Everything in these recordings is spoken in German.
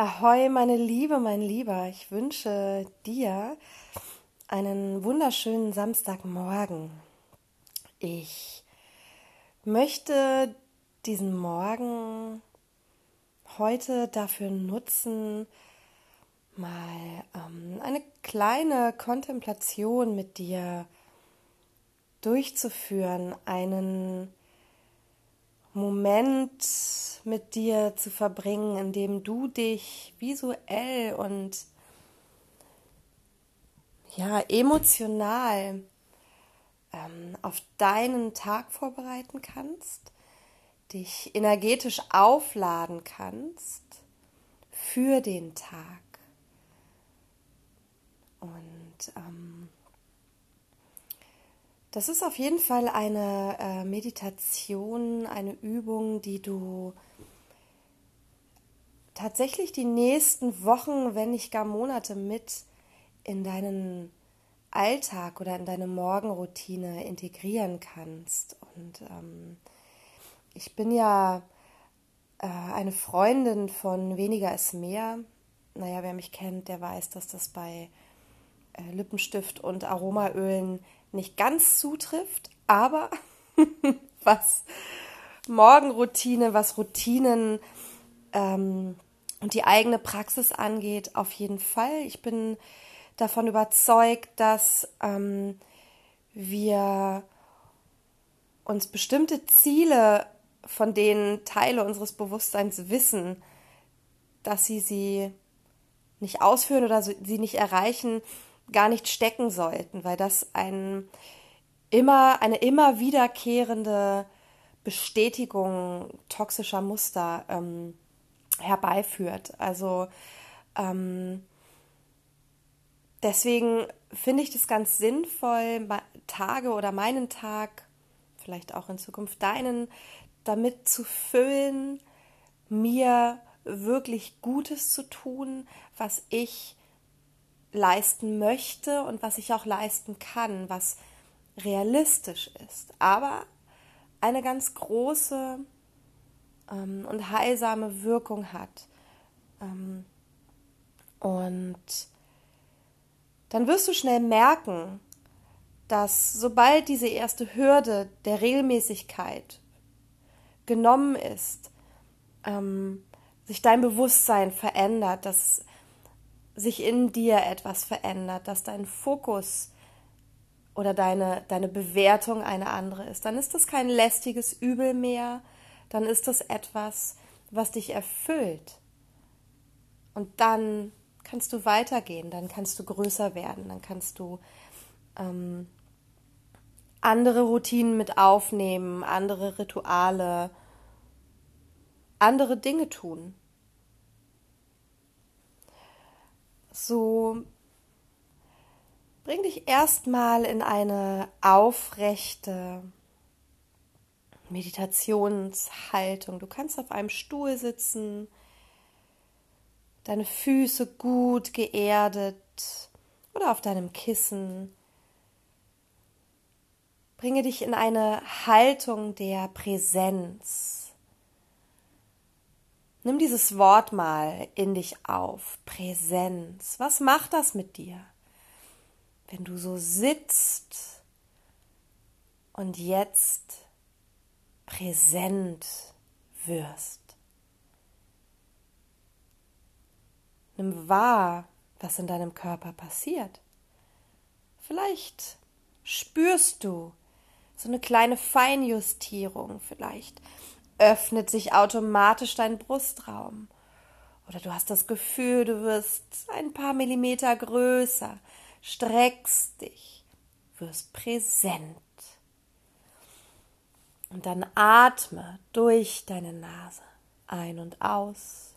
Ahoi, meine Liebe, mein Lieber. Ich wünsche dir einen wunderschönen Samstagmorgen. Ich möchte diesen Morgen heute dafür nutzen, mal ähm, eine kleine Kontemplation mit dir durchzuführen, einen Moment mit dir zu verbringen, in dem du dich visuell und ja, emotional ähm, auf deinen Tag vorbereiten kannst, dich energetisch aufladen kannst für den Tag. Und ähm, das ist auf jeden Fall eine äh, Meditation, eine Übung, die du tatsächlich die nächsten Wochen, wenn nicht gar Monate mit in deinen Alltag oder in deine Morgenroutine integrieren kannst. Und ähm, ich bin ja äh, eine Freundin von Weniger ist mehr. Naja, wer mich kennt, der weiß, dass das bei äh, Lippenstift und Aromaölen nicht ganz zutrifft, aber was Morgenroutine, was Routinen ähm, und die eigene Praxis angeht, auf jeden Fall. Ich bin davon überzeugt, dass ähm, wir uns bestimmte Ziele, von denen Teile unseres Bewusstseins wissen, dass sie sie nicht ausführen oder sie nicht erreichen, gar nicht stecken sollten, weil das ein immer, eine immer wiederkehrende Bestätigung toxischer Muster ähm, herbeiführt. Also ähm, deswegen finde ich das ganz sinnvoll, Tage oder meinen Tag, vielleicht auch in Zukunft deinen, damit zu füllen, mir wirklich Gutes zu tun, was ich leisten möchte und was ich auch leisten kann, was realistisch ist, aber eine ganz große ähm, und heilsame Wirkung hat. Ähm, und dann wirst du schnell merken, dass sobald diese erste Hürde der Regelmäßigkeit genommen ist, ähm, sich dein Bewusstsein verändert, dass sich in dir etwas verändert, dass dein Fokus oder deine, deine Bewertung eine andere ist, dann ist das kein lästiges Übel mehr, dann ist das etwas, was dich erfüllt. Und dann kannst du weitergehen, dann kannst du größer werden, dann kannst du ähm, andere Routinen mit aufnehmen, andere Rituale, andere Dinge tun. So bring dich erstmal in eine aufrechte Meditationshaltung. Du kannst auf einem Stuhl sitzen, deine Füße gut geerdet oder auf deinem Kissen. Bringe dich in eine Haltung der Präsenz. Nimm dieses Wort mal in dich auf. Präsenz. Was macht das mit dir? Wenn du so sitzt und jetzt präsent wirst. Nimm wahr, was in deinem Körper passiert. Vielleicht spürst du so eine kleine Feinjustierung, vielleicht öffnet sich automatisch dein Brustraum. Oder du hast das Gefühl, du wirst ein paar Millimeter größer, streckst dich, wirst präsent. Und dann atme durch deine Nase ein und aus.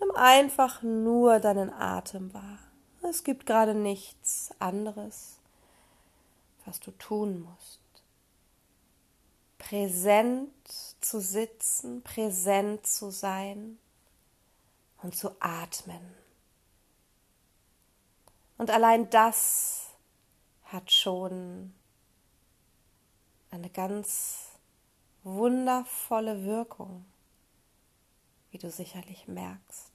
Nimm einfach nur deinen Atem wahr. Es gibt gerade nichts anderes, was du tun musst präsent zu sitzen, präsent zu sein und zu atmen. Und allein das hat schon eine ganz wundervolle Wirkung. wie du sicherlich merkst.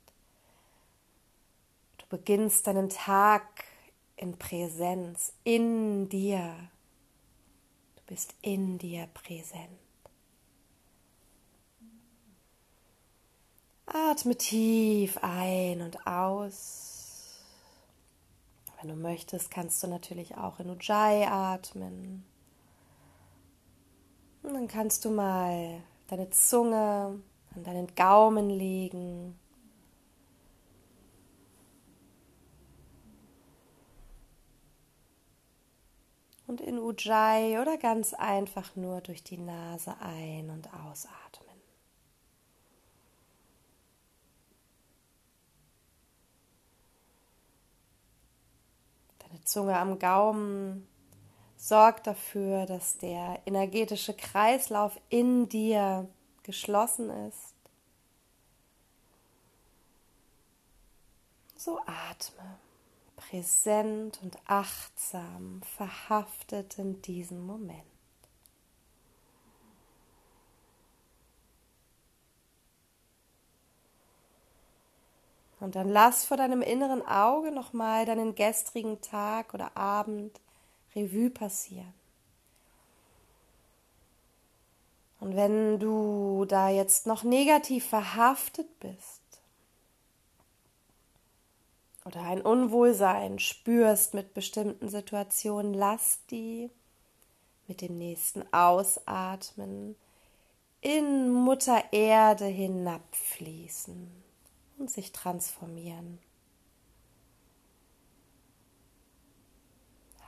Du beginnst deinen Tag in Präsenz, in dir. Bist in dir präsent. Atme tief ein und aus. Wenn du möchtest, kannst du natürlich auch in Ujjayi atmen. Und dann kannst du mal deine Zunge an deinen Gaumen legen. Und in Ujjayi oder ganz einfach nur durch die Nase ein- und ausatmen. Zunge am Gaumen sorgt dafür, dass der energetische Kreislauf in dir geschlossen ist. So atme, präsent und achtsam, verhaftet in diesem Moment. Und dann lass vor deinem inneren Auge nochmal deinen gestrigen Tag oder Abend Revue passieren. Und wenn du da jetzt noch negativ verhaftet bist oder ein Unwohlsein spürst mit bestimmten Situationen, lass die mit dem nächsten Ausatmen in Mutter Erde hinabfließen und sich transformieren.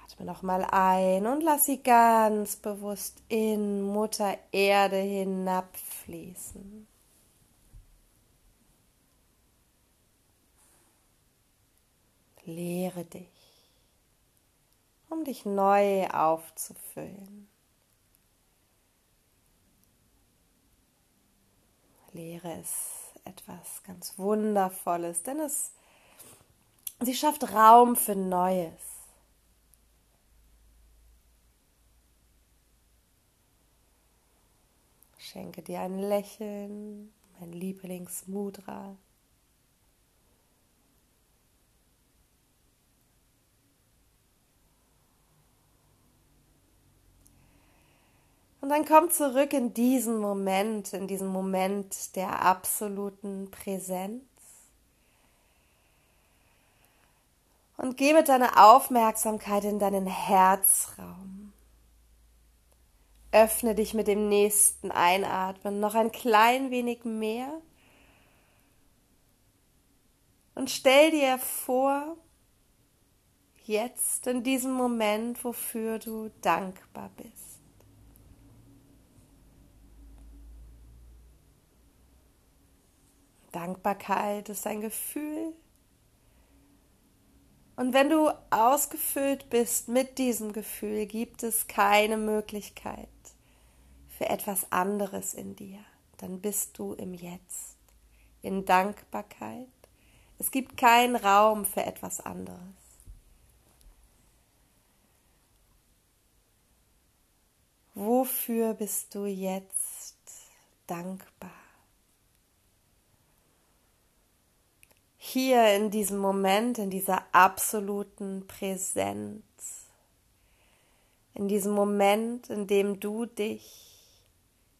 Atme nochmal ein und lass sie ganz bewusst in Mutter Erde hinabfließen. Lehre dich, um dich neu aufzufüllen. Lehre es etwas ganz Wundervolles, denn es sie schafft Raum für Neues. Schenke dir ein Lächeln, mein Lieblingsmudra. Und dann komm zurück in diesen Moment, in diesen Moment der absoluten Präsenz. Und geh mit deiner Aufmerksamkeit in deinen Herzraum. Öffne dich mit dem nächsten Einatmen noch ein klein wenig mehr. Und stell dir vor, jetzt in diesem Moment, wofür du dankbar bist. Dankbarkeit ist ein Gefühl. Und wenn du ausgefüllt bist mit diesem Gefühl, gibt es keine Möglichkeit für etwas anderes in dir. Dann bist du im Jetzt, in Dankbarkeit. Es gibt keinen Raum für etwas anderes. Wofür bist du jetzt dankbar? Hier in diesem Moment, in dieser absoluten Präsenz, in diesem Moment, in dem du dich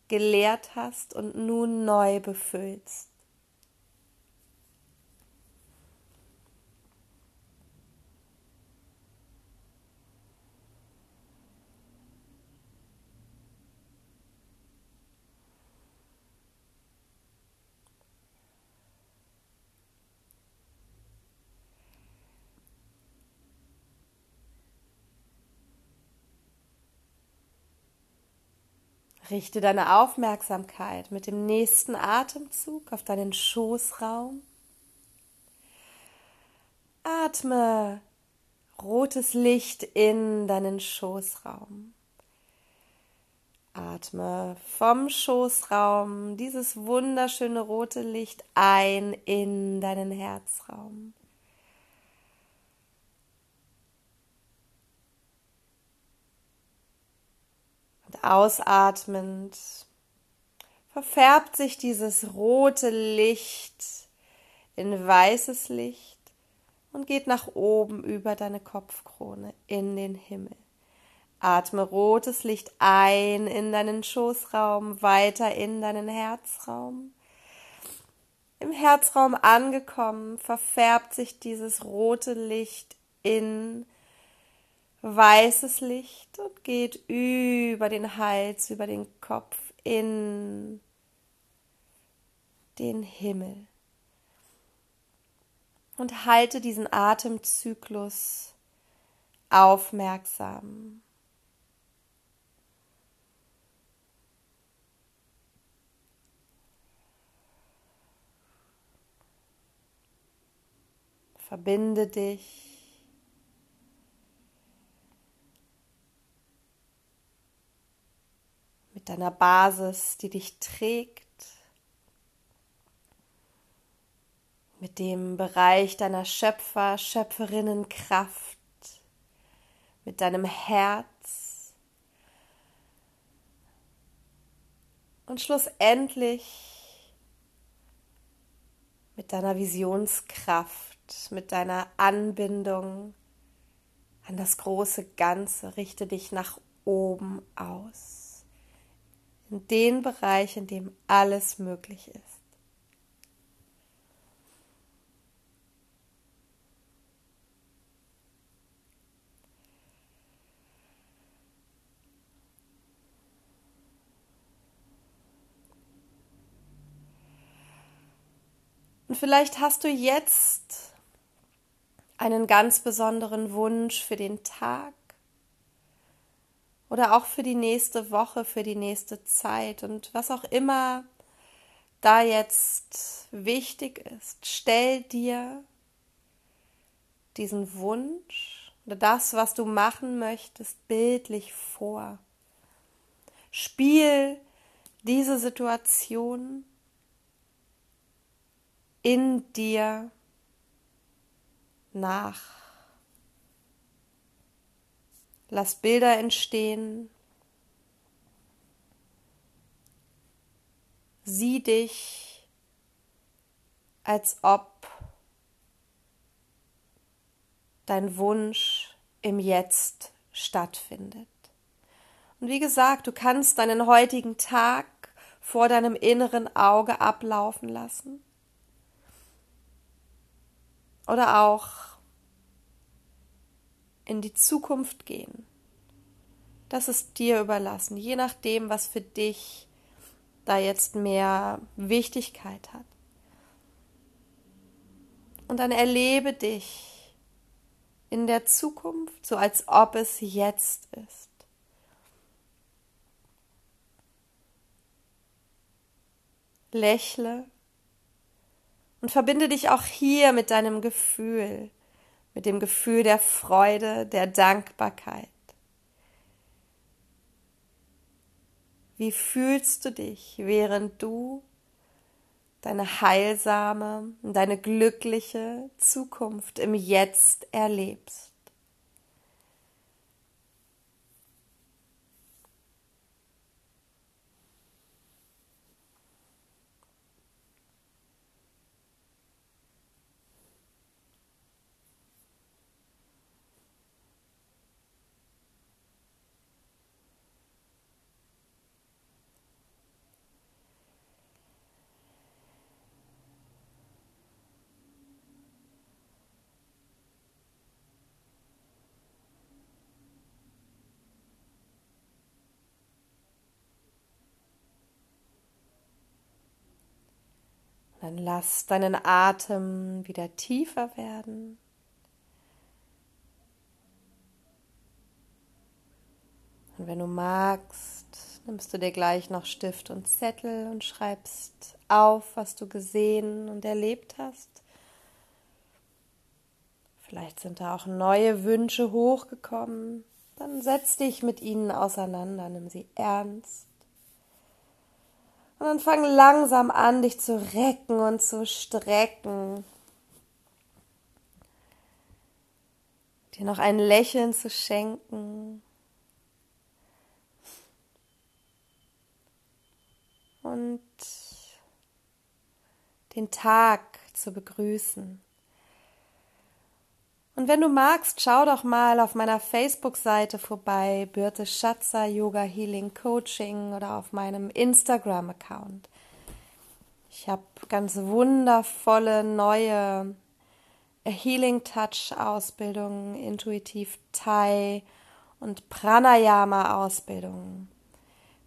gelehrt hast und nun neu befüllst. Richte deine Aufmerksamkeit mit dem nächsten Atemzug auf deinen Schoßraum. Atme rotes Licht in deinen Schoßraum. Atme vom Schoßraum dieses wunderschöne rote Licht ein in deinen Herzraum. Ausatmend verfärbt sich dieses rote Licht in weißes Licht und geht nach oben über deine Kopfkrone in den Himmel. Atme rotes Licht ein in deinen Schoßraum, weiter in deinen Herzraum. Im Herzraum angekommen, verfärbt sich dieses rote Licht in weißes Licht und geht über den Hals, über den Kopf in den Himmel. Und halte diesen Atemzyklus aufmerksam. Verbinde dich deiner Basis, die dich trägt, mit dem Bereich deiner Schöpfer, Schöpferinnenkraft, mit deinem Herz und schlussendlich mit deiner Visionskraft mit deiner Anbindung an das große Ganze. Richte dich nach oben aus. Den Bereich, in dem alles möglich ist. Und vielleicht hast du jetzt einen ganz besonderen Wunsch für den Tag oder auch für die nächste Woche, für die nächste Zeit und was auch immer da jetzt wichtig ist, stell dir diesen Wunsch oder das, was du machen möchtest, bildlich vor. Spiel diese Situation in dir nach. Lass Bilder entstehen. Sieh dich, als ob dein Wunsch im Jetzt stattfindet. Und wie gesagt, du kannst deinen heutigen Tag vor deinem inneren Auge ablaufen lassen oder auch in die Zukunft gehen. Das ist dir überlassen, je nachdem, was für dich da jetzt mehr Wichtigkeit hat. Und dann erlebe dich in der Zukunft, so als ob es jetzt ist. Lächle und verbinde dich auch hier mit deinem Gefühl, mit dem Gefühl der Freude, der Dankbarkeit. Wie fühlst du dich, während du deine heilsame, deine glückliche Zukunft im Jetzt erlebst? Dann lass deinen Atem wieder tiefer werden. Und wenn du magst, nimmst du dir gleich noch Stift und Zettel und schreibst auf, was du gesehen und erlebt hast. Vielleicht sind da auch neue Wünsche hochgekommen. Dann setz dich mit ihnen auseinander, nimm sie ernst. Und dann fang langsam an, dich zu recken und zu strecken. Dir noch ein Lächeln zu schenken. und den Tag zu begrüßen. Und wenn du magst, schau doch mal auf meiner Facebook-Seite vorbei, Birte Schatzer Yoga Healing Coaching oder auf meinem Instagram-Account. Ich habe ganz wundervolle neue Healing Touch Ausbildungen, intuitiv Thai und Pranayama Ausbildungen,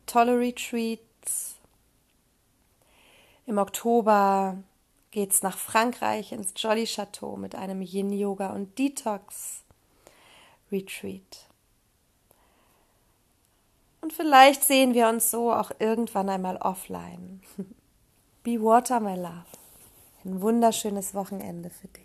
tolle Retreats. Im Oktober geht's nach Frankreich ins Jolly Chateau mit einem Yin Yoga und Detox Retreat. Und vielleicht sehen wir uns so auch irgendwann einmal offline. Be Water, my love. Ein wunderschönes Wochenende für dich.